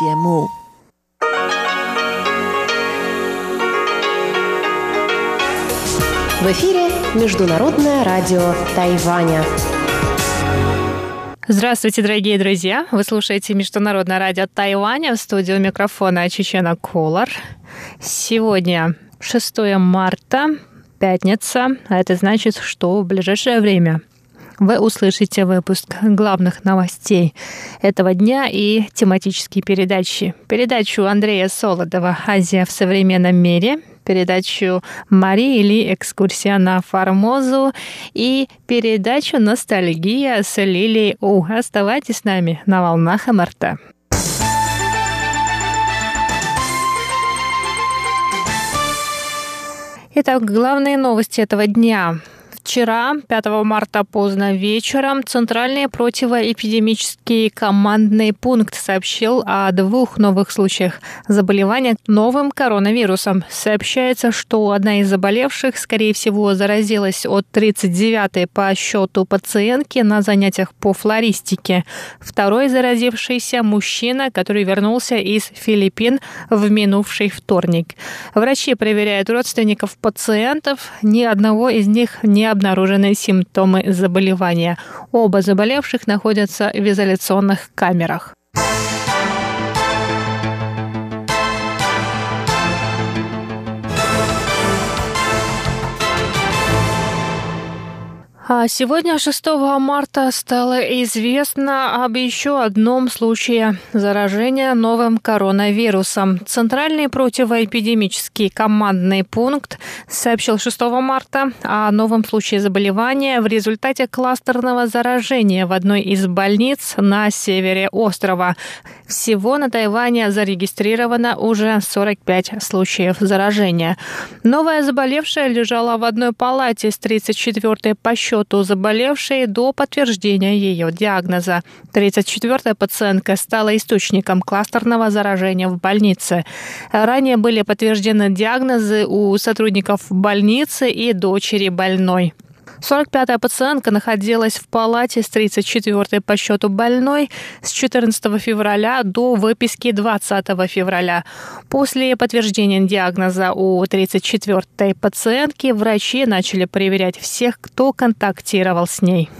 节目。В эфире Международное радио Тайваня. Здравствуйте, дорогие друзья! Вы слушаете Международное радио Тайваня в студию микрофона Чечена Колор. Сегодня 6 марта, пятница, а это значит, что в ближайшее время вы услышите выпуск главных новостей этого дня и тематические передачи. Передачу Андрея Солодова «Азия в современном мире», передачу Марии Ли «Экскурсия на Формозу» и передачу «Ностальгия» с Лилией У. Оставайтесь с нами на волнах МРТ. Итак, главные новости этого дня. Вчера, 5 марта поздно вечером, Центральный противоэпидемический командный пункт сообщил о двух новых случаях заболевания новым коронавирусом. Сообщается, что одна из заболевших, скорее всего, заразилась от 39-й по счету пациентки на занятиях по флористике. Второй заразившийся мужчина, который вернулся из Филиппин в минувший вторник. Врачи проверяют родственников пациентов. Ни одного из них не обнаружены симптомы заболевания. Оба заболевших находятся в изоляционных камерах. Сегодня, 6 марта, стало известно об еще одном случае заражения новым коронавирусом. Центральный противоэпидемический командный пункт сообщил 6 марта о новом случае заболевания в результате кластерного заражения в одной из больниц на севере острова. Всего на Тайване зарегистрировано уже 45 случаев заражения. Новая заболевшая лежала в одной палате с 34-й по счету счету заболевшей до подтверждения ее диагноза. 34-я пациентка стала источником кластерного заражения в больнице. Ранее были подтверждены диагнозы у сотрудников больницы и дочери больной. 45-я пациентка находилась в палате с 34-й по счету больной с 14 февраля до выписки 20 февраля. После подтверждения диагноза у 34-й пациентки врачи начали проверять всех, кто контактировал с ней.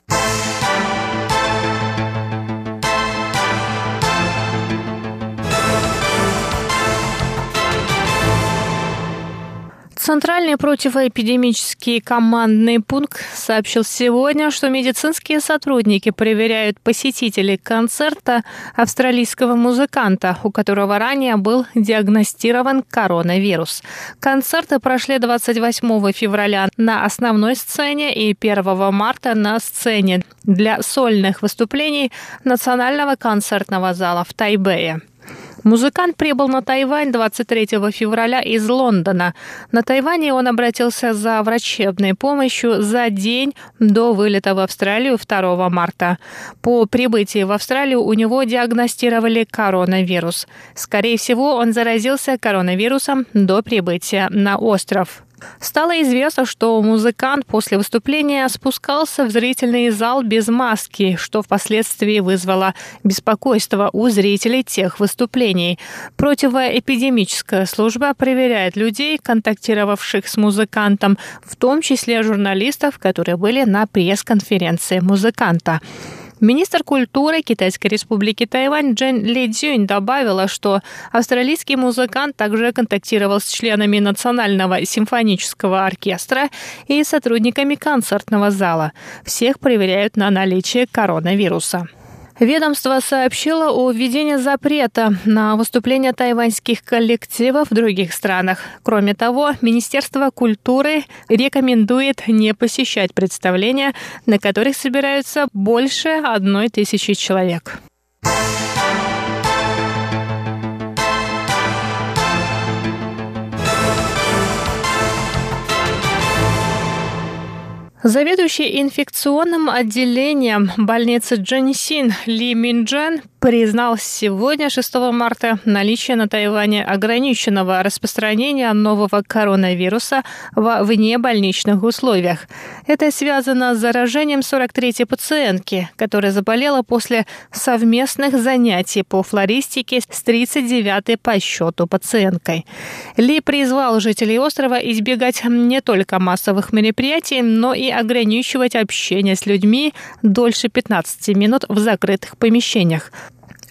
Центральный противоэпидемический командный пункт сообщил сегодня, что медицинские сотрудники проверяют посетителей концерта австралийского музыканта, у которого ранее был диагностирован коронавирус. Концерты прошли 28 февраля на основной сцене и 1 марта на сцене для сольных выступлений Национального концертного зала в Тайбэе. Музыкант прибыл на Тайвань 23 февраля из Лондона. На Тайване он обратился за врачебной помощью за день до вылета в Австралию 2 марта. По прибытии в Австралию у него диагностировали коронавирус. Скорее всего, он заразился коронавирусом до прибытия на остров. Стало известно, что музыкант после выступления спускался в зрительный зал без маски, что впоследствии вызвало беспокойство у зрителей тех выступлений. Противоэпидемическая служба проверяет людей, контактировавших с музыкантом, в том числе журналистов, которые были на пресс-конференции музыканта. Министр культуры Китайской республики Тайвань Джен Ли Цзюнь добавила, что австралийский музыкант также контактировал с членами Национального симфонического оркестра и сотрудниками концертного зала. Всех проверяют на наличие коронавируса. Ведомство сообщило о введении запрета на выступления тайваньских коллективов в других странах. Кроме того, Министерство культуры рекомендует не посещать представления, на которых собираются больше одной тысячи человек. Заведующий инфекционным отделением больницы Джонсин Ли Минджен признал сегодня, 6 марта, наличие на Тайване ограниченного распространения нового коронавируса во внебольничных условиях. Это связано с заражением 43-й пациентки, которая заболела после совместных занятий по флористике с 39-й по счету пациенткой. Ли призвал жителей острова избегать не только массовых мероприятий, но и ограничивать общение с людьми дольше 15 минут в закрытых помещениях.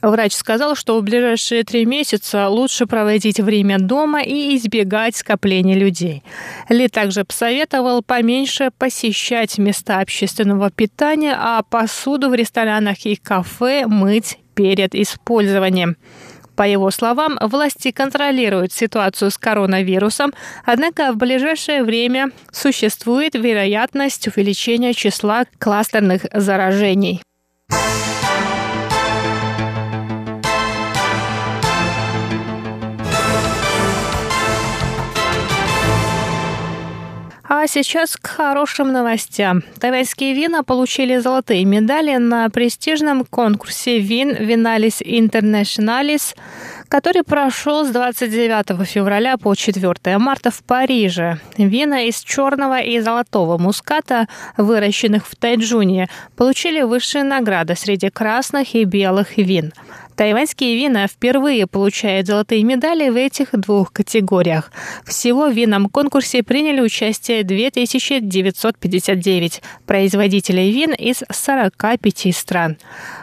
Врач сказал, что в ближайшие три месяца лучше проводить время дома и избегать скопления людей. Ли также посоветовал поменьше посещать места общественного питания, а посуду в ресторанах и кафе мыть перед использованием. По его словам, власти контролируют ситуацию с коронавирусом, однако в ближайшее время существует вероятность увеличения числа кластерных заражений. А сейчас к хорошим новостям. Тайваньские вина получили золотые медали на престижном конкурсе вин Виналис Интернационалис, который прошел с 29 февраля по 4 марта в Париже. Вина из черного и золотого муската, выращенных в Тайджуне, получили высшие награды среди красных и белых вин. Тайваньские вина впервые получают золотые медали в этих двух категориях. Всего в винном конкурсе приняли участие 2959 производителей вин из 45 стран.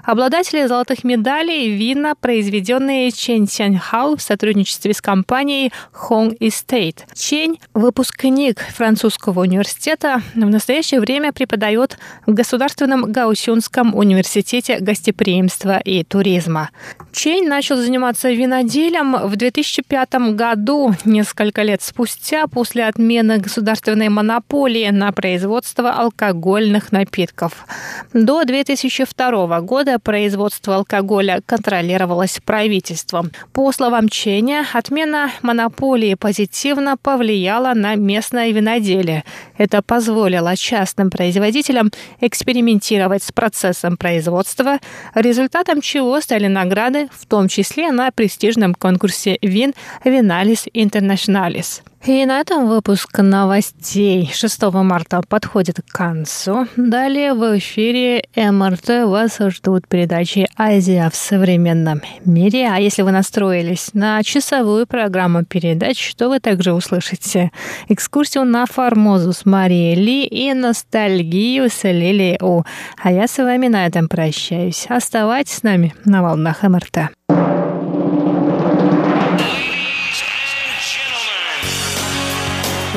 Обладатели золотых медалей – вина, произведенные Чэнь Сяньхау в сотрудничестве с компанией Hong Estate. Чень – выпускник французского университета, в настоящее время преподает в Государственном Гаусюнском университете гостеприимства и туризма. Чейн начал заниматься виноделем в 2005 году, несколько лет спустя, после отмены государственной монополии на производство алкогольных напитков. До 2002 года производство алкоголя контролировалось правительством. По словам Ченя, отмена монополии позитивно повлияла на местное виноделие. Это позволило частным производителям экспериментировать с процессом производства, результатом чего стали награды награды, в том числе на престижном конкурсе вин «Виналис Интернационалис». И на этом выпуск новостей 6 марта подходит к концу. Далее в эфире МРТ вас ждут передачи «Азия в современном мире». А если вы настроились на часовую программу передач, то вы также услышите экскурсию на Формозу с Марией Ли и ностальгию с Лилией У. А я с вами на этом прощаюсь. Оставайтесь с нами на волнах МРТ.